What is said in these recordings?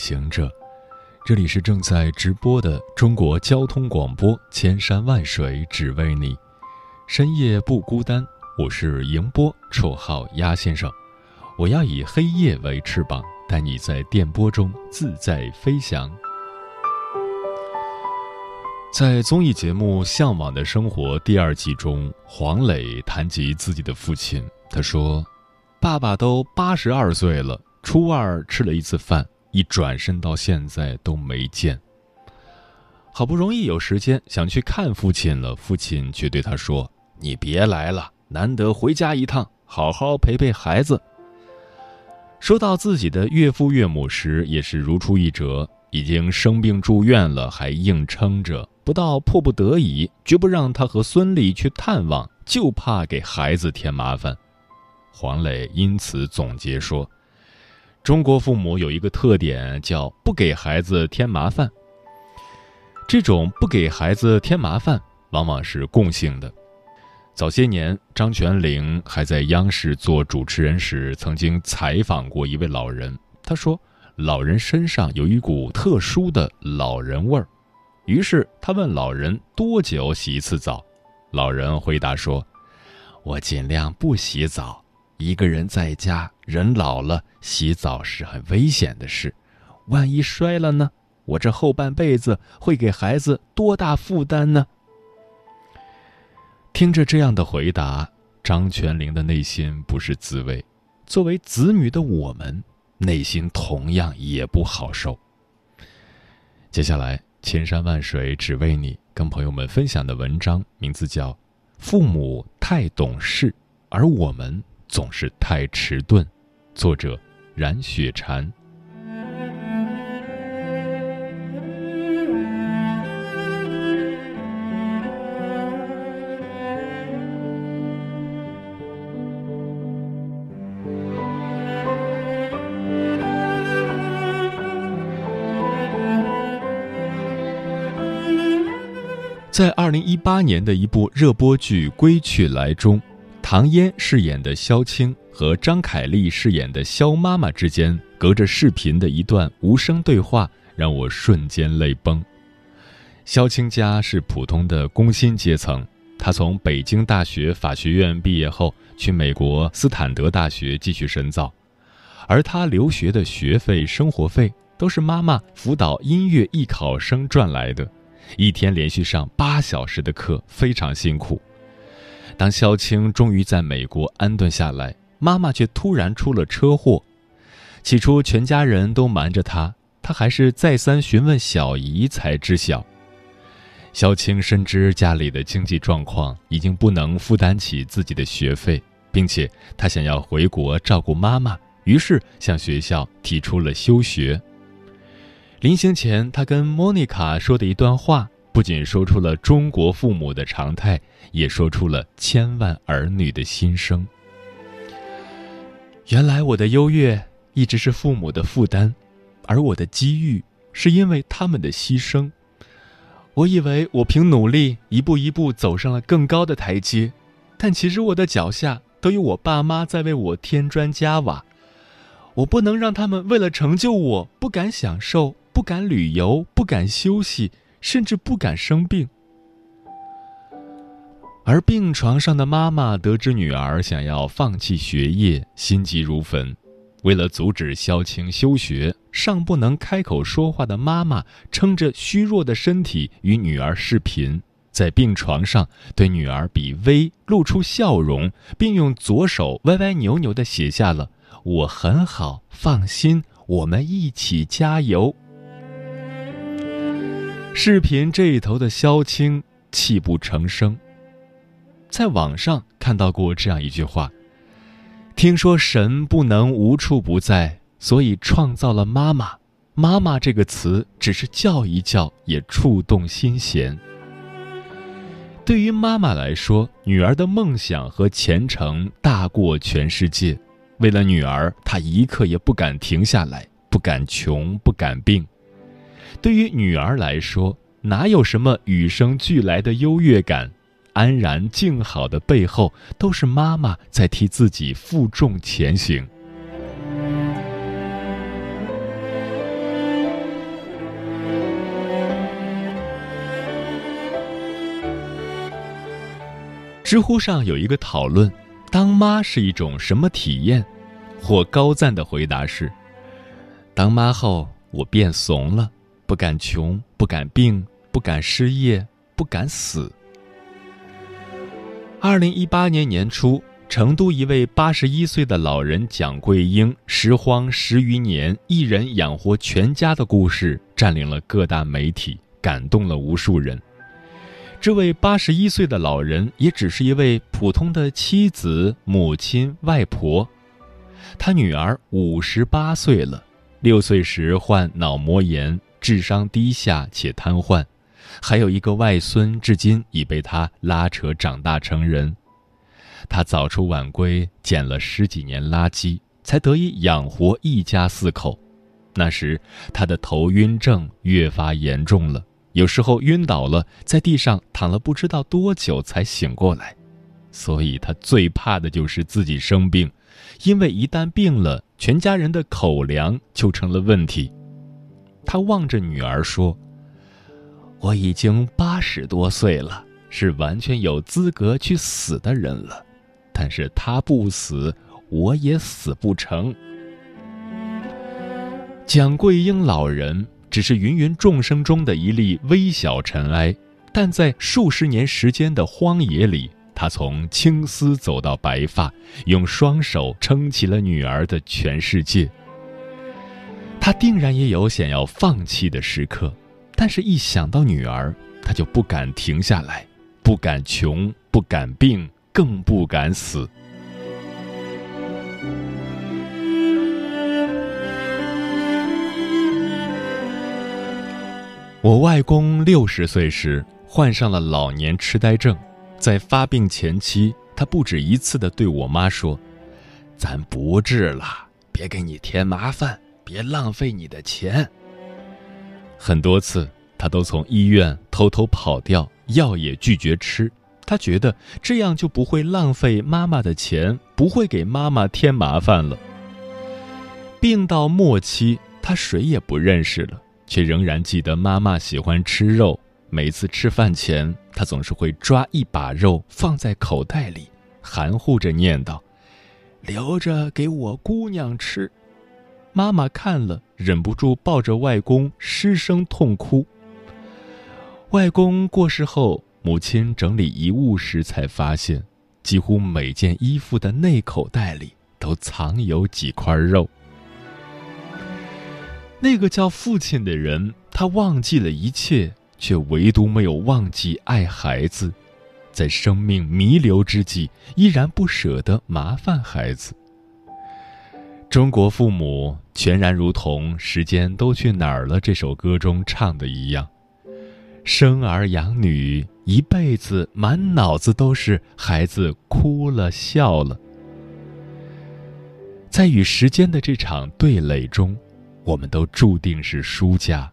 行者，这里是正在直播的中国交通广播，千山万水只为你，深夜不孤单。我是迎波，绰号鸭先生。我要以黑夜为翅膀，带你在电波中自在飞翔。在综艺节目《向往的生活》第二季中，黄磊谈及自己的父亲，他说：“爸爸都八十二岁了，初二吃了一次饭，一转身到现在都没见。好不容易有时间想去看父亲了，父亲却对他说：‘你别来了。’”难得回家一趟，好好陪陪孩子。说到自己的岳父岳母时，也是如出一辙，已经生病住院了，还硬撑着，不到迫不得已，绝不让他和孙俪去探望，就怕给孩子添麻烦。黄磊因此总结说：“中国父母有一个特点，叫不给孩子添麻烦。这种不给孩子添麻烦，往往是共性的。”早些年，张泉灵还在央视做主持人时，曾经采访过一位老人。他说，老人身上有一股特殊的老人味儿。于是他问老人多久洗一次澡，老人回答说：“我尽量不洗澡。一个人在家，人老了，洗澡是很危险的事。万一摔了呢？我这后半辈子会给孩子多大负担呢？”听着这样的回答，张泉灵的内心不是滋味。作为子女的我们，内心同样也不好受。接下来，千山万水只为你，跟朋友们分享的文章名字叫《父母太懂事，而我们总是太迟钝》，作者冉雪禅。在二零一八年的一部热播剧《归去来》中，唐嫣饰演的萧青和张凯丽饰演的萧妈妈之间隔着视频的一段无声对话，让我瞬间泪崩。萧青家是普通的工薪阶层，她从北京大学法学院毕业后，去美国斯坦德大学继续深造，而她留学的学费、生活费都是妈妈辅导音乐艺考生赚来的。一天连续上八小时的课，非常辛苦。当萧青终于在美国安顿下来，妈妈却突然出了车祸。起初全家人都瞒着她，她还是再三询问小姨才知晓。萧青深知家里的经济状况已经不能负担起自己的学费，并且他想要回国照顾妈妈，于是向学校提出了休学。临行前，他跟莫妮卡说的一段话，不仅说出了中国父母的常态，也说出了千万儿女的心声。原来我的优越一直是父母的负担，而我的机遇是因为他们的牺牲。我以为我凭努力一步一步走上了更高的台阶，但其实我的脚下都有我爸妈在为我添砖加瓦。我不能让他们为了成就我不敢享受。不敢旅游，不敢休息，甚至不敢生病。而病床上的妈妈得知女儿想要放弃学业，心急如焚。为了阻止萧青休学，尚不能开口说话的妈妈撑着虚弱的身体与女儿视频，在病床上对女儿比微，露出笑容，并用左手歪歪扭扭的写下了“我很好，放心，我们一起加油”。视频这一头的萧青泣不成声。在网上看到过这样一句话：“听说神不能无处不在，所以创造了妈妈，妈妈这个词只是叫一叫，也触动心弦。对于妈妈来说，女儿的梦想和前程大过全世界。为了女儿，她一刻也不敢停下来，不敢穷，不敢病。对于女儿来说，哪有什么与生俱来的优越感？安然静好的背后，都是妈妈在替自己负重前行。知乎上有一个讨论：当妈是一种什么体验？或高赞的回答是：当妈后，我变怂了，不敢穷，不敢病，不敢失业，不敢死。二零一八年年初，成都一位八十一岁的老人蒋桂英拾荒十余年，一人养活全家的故事，占领了各大媒体，感动了无数人。这位八十一岁的老人也只是一位普通的妻子、母亲、外婆。他女儿五十八岁了，六岁时患脑膜炎，智商低下且瘫痪，还有一个外孙，至今已被他拉扯长大成人。他早出晚归，捡了十几年垃圾，才得以养活一家四口。那时他的头晕症越发严重了。有时候晕倒了，在地上躺了不知道多久才醒过来，所以他最怕的就是自己生病，因为一旦病了，全家人的口粮就成了问题。他望着女儿说：“我已经八十多岁了，是完全有资格去死的人了，但是他不死，我也死不成。”蒋桂英老人。只是芸芸众生中的一粒微小尘埃，但在数十年时间的荒野里，他从青丝走到白发，用双手撑起了女儿的全世界。他定然也有想要放弃的时刻，但是一想到女儿，他就不敢停下来，不敢穷，不敢病，更不敢死。我外公六十岁时患上了老年痴呆症，在发病前期，他不止一次的对我妈说：“咱不治了，别给你添麻烦，别浪费你的钱。”很多次，他都从医院偷偷跑掉，药也拒绝吃。他觉得这样就不会浪费妈妈的钱，不会给妈妈添麻烦了。病到末期，他谁也不认识了。却仍然记得妈妈喜欢吃肉，每次吃饭前，他总是会抓一把肉放在口袋里，含糊着念叨：“留着给我姑娘吃。”妈妈看了，忍不住抱着外公失声痛哭。外公过世后，母亲整理遗物时才发现，几乎每件衣服的内口袋里都藏有几块肉。那个叫父亲的人，他忘记了一切，却唯独没有忘记爱孩子，在生命弥留之际，依然不舍得麻烦孩子。中国父母全然如同《时间都去哪儿了》这首歌中唱的一样，生儿养女，一辈子满脑子都是孩子哭了笑了，在与时间的这场对垒中。我们都注定是输家，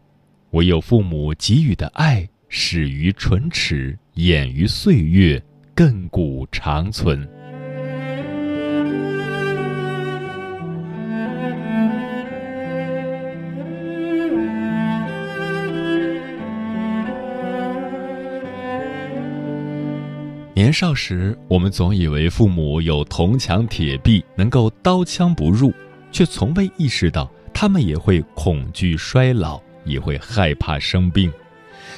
唯有父母给予的爱始于唇齿，掩于岁月，亘古长存。年少时，我们总以为父母有铜墙铁壁，能够刀枪不入，却从未意识到。他们也会恐惧衰老，也会害怕生病，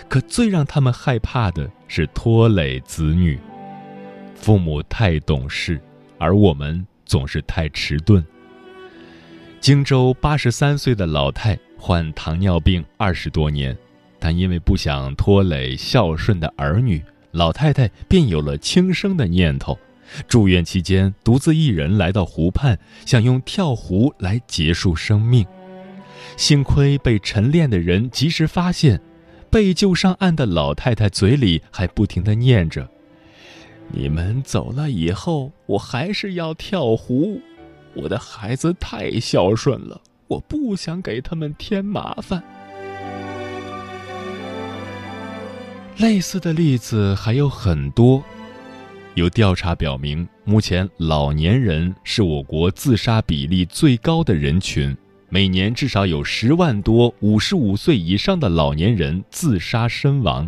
可最让他们害怕的是拖累子女。父母太懂事，而我们总是太迟钝。荆州八十三岁的老太患糖尿病二十多年，但因为不想拖累孝顺的儿女，老太太便有了轻生的念头。住院期间，独自一人来到湖畔，想用跳湖来结束生命。幸亏被晨练的人及时发现，被救上岸的老太太嘴里还不停的念着：“你们走了以后，我还是要跳湖。我的孩子太孝顺了，我不想给他们添麻烦。”类似的例子还有很多。有调查表明，目前老年人是我国自杀比例最高的人群，每年至少有十万多五十五岁以上的老年人自杀身亡，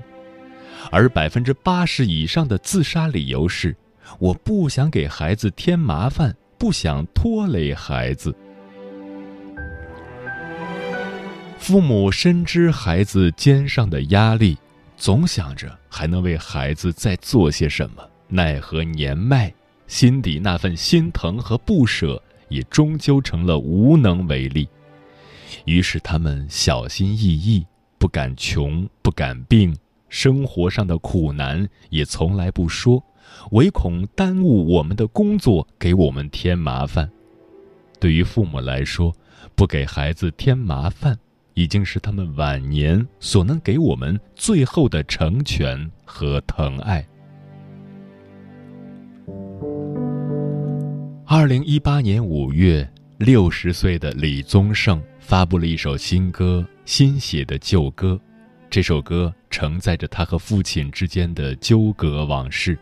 而百分之八十以上的自杀理由是“我不想给孩子添麻烦，不想拖累孩子”。父母深知孩子肩上的压力。总想着还能为孩子再做些什么，奈何年迈，心底那份心疼和不舍也终究成了无能为力。于是他们小心翼翼，不敢穷，不敢病，生活上的苦难也从来不说，唯恐耽误我们的工作，给我们添麻烦。对于父母来说，不给孩子添麻烦。已经是他们晚年所能给我们最后的成全和疼爱。二零一八年五月，六十岁的李宗盛发布了一首新歌《新写的旧歌》，这首歌承载着他和父亲之间的纠葛往事。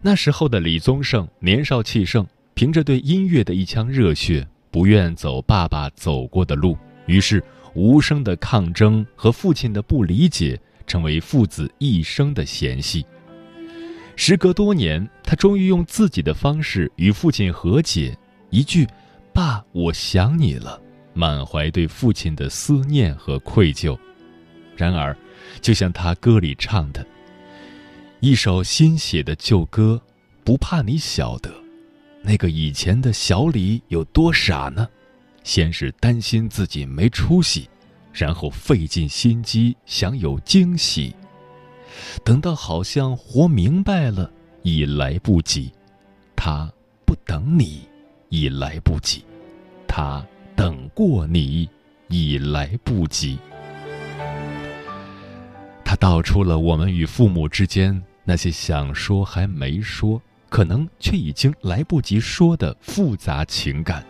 那时候的李宗盛年少气盛，凭着对音乐的一腔热血，不愿走爸爸走过的路。于是，无声的抗争和父亲的不理解，成为父子一生的嫌隙。时隔多年，他终于用自己的方式与父亲和解，一句“爸，我想你了”，满怀对父亲的思念和愧疚。然而，就像他歌里唱的：“一首新写的旧歌，不怕你晓得，那个以前的小李有多傻呢？”先是担心自己没出息，然后费尽心机想有惊喜，等到好像活明白了，已来不及。他不等你，已来不及；他等过你，已来不及。他道出了我们与父母之间那些想说还没说，可能却已经来不及说的复杂情感。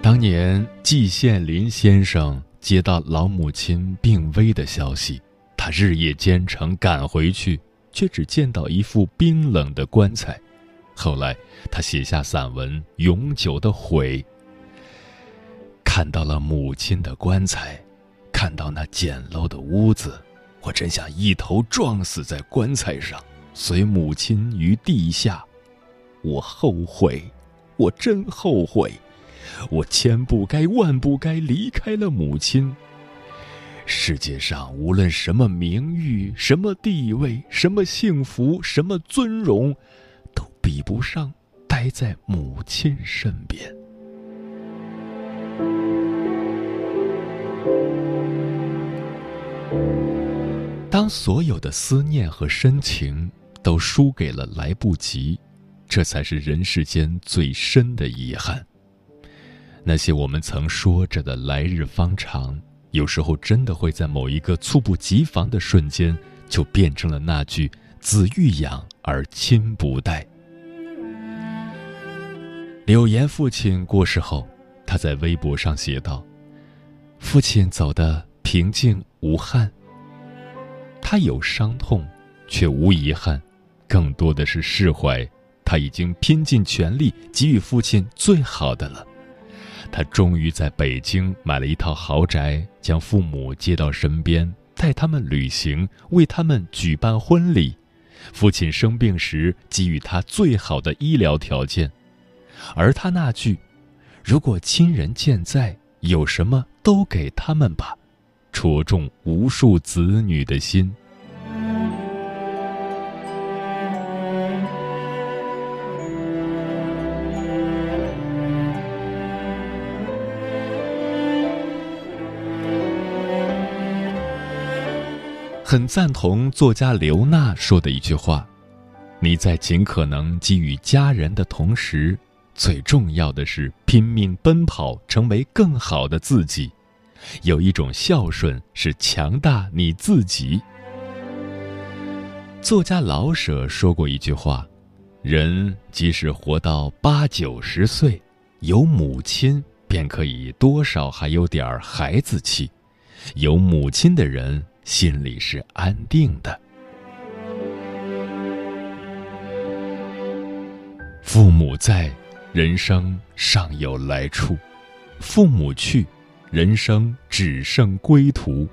当年季羡林先生接到老母亲病危的消息，他日夜兼程赶回去，却只见到一副冰冷的棺材。后来，他写下散文《永久的悔》。看到了母亲的棺材，看到那简陋的屋子，我真想一头撞死在棺材上，随母亲于地下。我后悔，我真后悔。我千不该万不该离开了母亲。世界上无论什么名誉、什么地位、什么幸福、什么尊荣，都比不上待在母亲身边。当所有的思念和深情都输给了来不及，这才是人世间最深的遗憾。那些我们曾说着的来日方长，有时候真的会在某一个猝不及防的瞬间，就变成了那句“子欲养而亲不待”。柳岩父亲过世后，他在微博上写道：“父亲走得平静无憾。他有伤痛，却无遗憾，更多的是释怀。他已经拼尽全力给予父亲最好的了。”他终于在北京买了一套豪宅，将父母接到身边，带他们旅行，为他们举办婚礼。父亲生病时给予他最好的医疗条件，而他那句“如果亲人健在，有什么都给他们吧”，戳中无数子女的心。很赞同作家刘娜说的一句话：“你在尽可能给予家人的同时，最重要的是拼命奔跑，成为更好的自己。有一种孝顺是强大你自己。作家老舍说过一句话：“人即使活到八九十岁，有母亲，便可以多少还有点孩子气。有母亲的人，心里是安定的。”父母在，人生尚有来处；父母去，人生只剩归途。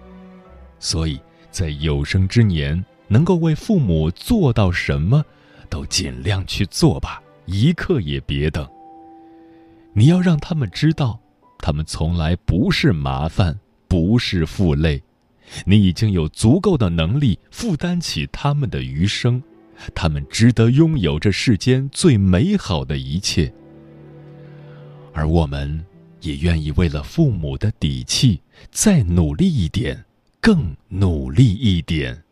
所以在有生之年，能够为父母做到什么，都尽量去做吧，一刻也别等。你要让他们知道，他们从来不是麻烦，不是负累，你已经有足够的能力负担起他们的余生。他们值得拥有这世间最美好的一切，而我们也愿意为了父母的底气再努力一点，更努力一点。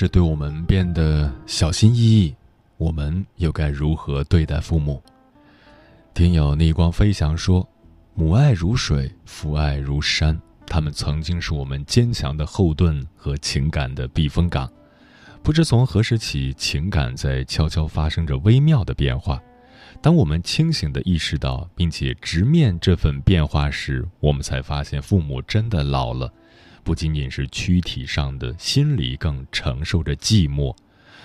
是对我们变得小心翼翼，我们又该如何对待父母？听友逆光飞翔说：“母爱如水，父爱如山，他们曾经是我们坚强的后盾和情感的避风港。不知从何时起，情感在悄悄发生着微妙的变化。当我们清醒地意识到并且直面这份变化时，我们才发现父母真的老了。”不仅仅是躯体上的，心里更承受着寂寞。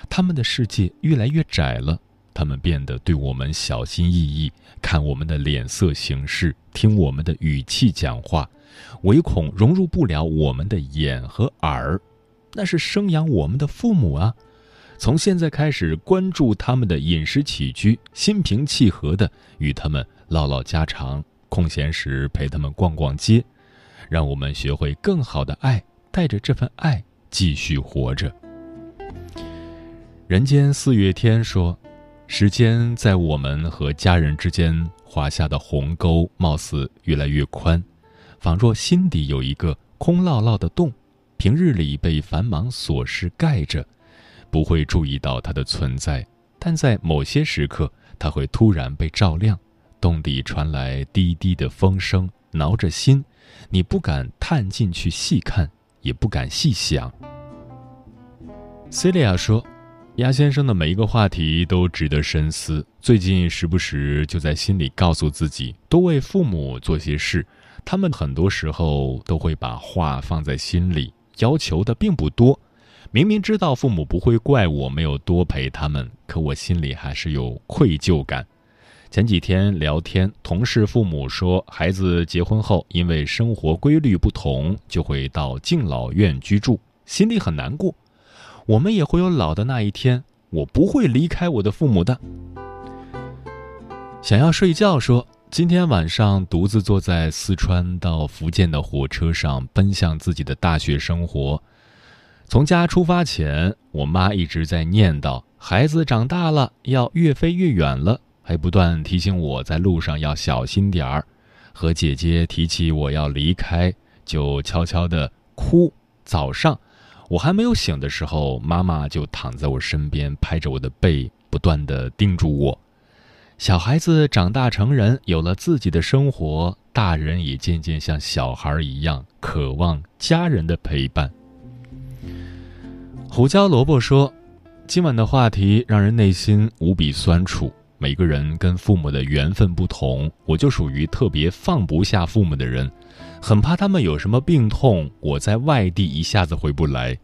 他们的世界越来越窄了，他们变得对我们小心翼翼，看我们的脸色行事，听我们的语气讲话，唯恐融入不了我们的眼和耳。那是生养我们的父母啊！从现在开始，关注他们的饮食起居，心平气和的与他们唠唠家常，空闲时陪他们逛逛街，让我们学会更好的爱，带着这份爱继续活着。人间四月天说：“时间在我们和家人之间划下的鸿沟，貌似越来越宽，仿若心底有一个空落落的洞。”平日里被繁忙琐事盖着，不会注意到它的存在，但在某些时刻，它会突然被照亮。洞底传来滴滴的风声，挠着心，你不敢探进去细看，也不敢细想。c e l i a 说：“鸭先生的每一个话题都值得深思。最近时不时就在心里告诉自己，多为父母做些事。他们很多时候都会把话放在心里。”要求的并不多，明明知道父母不会怪我没有多陪他们，可我心里还是有愧疚感。前几天聊天，同事父母说，孩子结婚后因为生活规律不同，就会到敬老院居住，心里很难过。我们也会有老的那一天，我不会离开我的父母的。想要睡觉，说。今天晚上独自坐在四川到福建的火车上，奔向自己的大学生活。从家出发前，我妈一直在念叨：“孩子长大了，要越飞越远了。”还不断提醒我在路上要小心点儿。和姐姐提起我要离开，就悄悄地哭。早上，我还没有醒的时候，妈妈就躺在我身边，拍着我的背，不断地叮嘱我。小孩子长大成人，有了自己的生活，大人也渐渐像小孩一样渴望家人的陪伴。胡椒萝卜说：“今晚的话题让人内心无比酸楚。每个人跟父母的缘分不同，我就属于特别放不下父母的人，很怕他们有什么病痛，我在外地一下子回不来。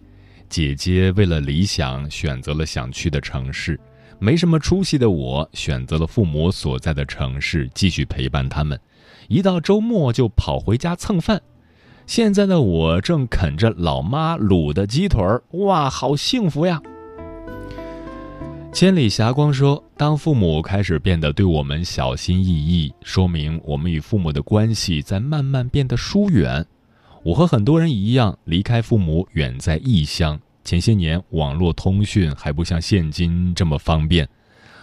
姐姐为了理想，选择了想去的城市。”没什么出息的我，选择了父母所在的城市，继续陪伴他们。一到周末就跑回家蹭饭。现在的我正啃着老妈卤的鸡腿儿，哇，好幸福呀！千里霞光说：“当父母开始变得对我们小心翼翼，说明我们与父母的关系在慢慢变得疏远。我和很多人一样，离开父母，远在异乡。”前些年，网络通讯还不像现今这么方便，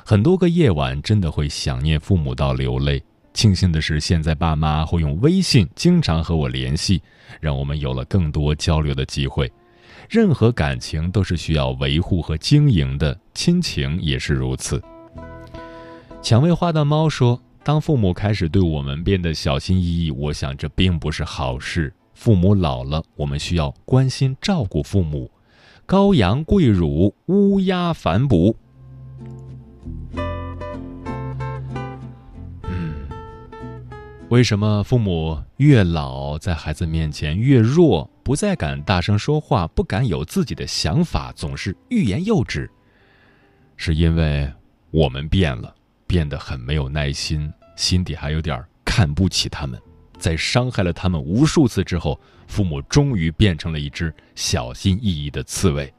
很多个夜晚真的会想念父母到流泪。庆幸的是，现在爸妈会用微信经常和我联系，让我们有了更多交流的机会。任何感情都是需要维护和经营的，亲情也是如此。蔷薇花的猫说：“当父母开始对我们变得小心翼翼，我想这并不是好事。父母老了，我们需要关心照顾父母。”羔羊跪乳，乌鸦反哺。为什么父母越老，在孩子面前越弱，不再敢大声说话，不敢有自己的想法，总是欲言又止？是因为我们变了，变得很没有耐心，心底还有点看不起他们。在伤害了他们无数次之后，父母终于变成了一只小心翼翼的刺猬。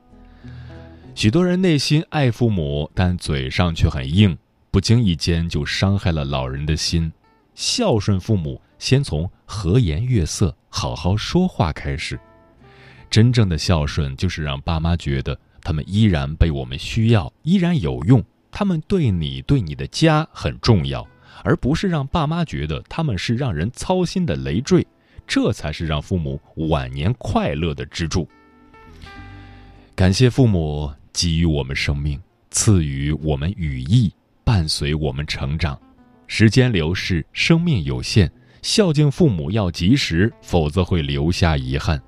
许多人内心爱父母，但嘴上却很硬，不经意间就伤害了老人的心。孝顺父母，先从和颜悦色、好好说话开始。真正的孝顺，就是让爸妈觉得他们依然被我们需要，依然有用，他们对你、对你的家很重要。而不是让爸妈觉得他们是让人操心的累赘，这才是让父母晚年快乐的支柱。感谢父母给予我们生命，赐予我们羽翼，伴随我们成长。时间流逝，生命有限，孝敬父母要及时，否则会留下遗憾。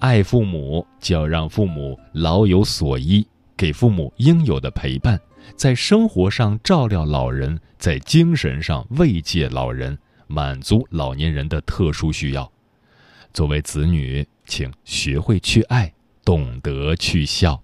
爱父母就要让父母老有所依，给父母应有的陪伴。在生活上照料老人，在精神上慰藉老人，满足老年人的特殊需要。作为子女，请学会去爱，懂得去孝。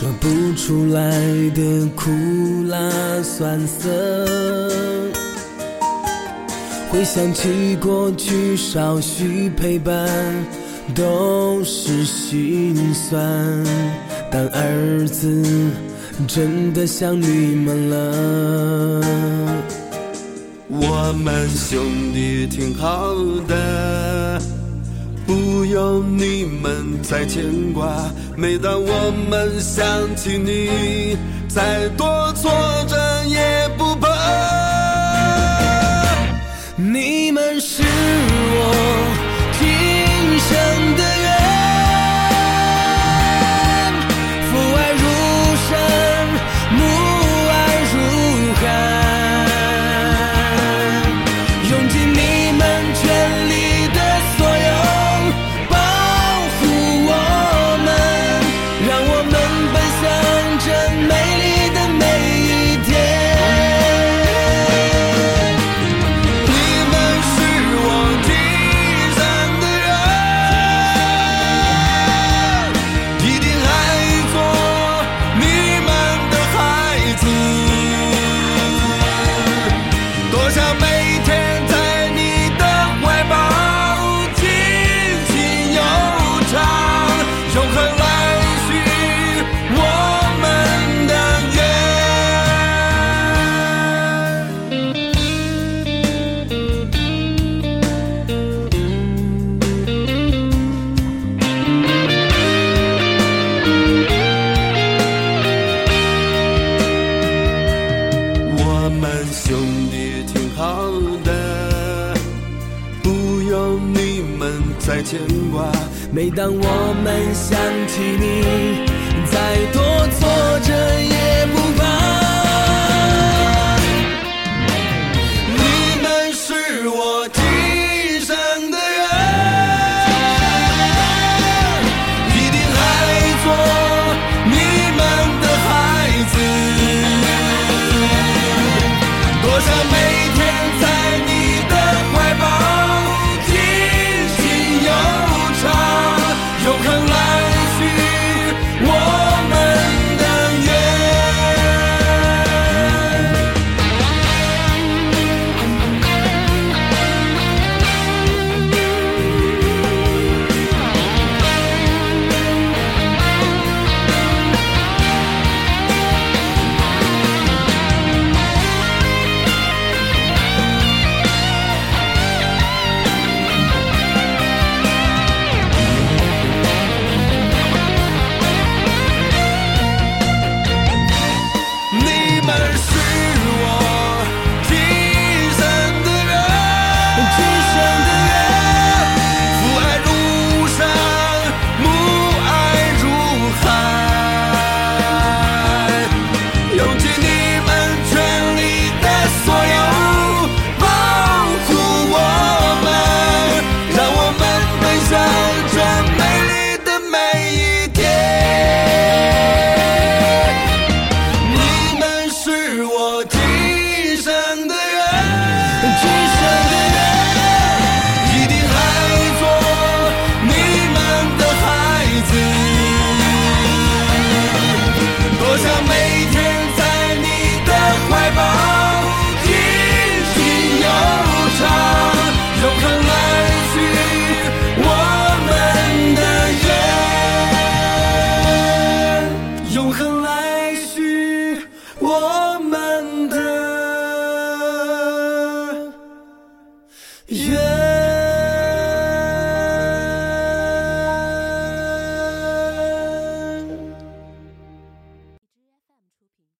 说不出来的苦辣酸涩，回想起过去少许陪伴，都是心酸。但儿子真的想你们了，我们兄弟挺好的。不用你们再牵挂，每当我们想起你，再多挫折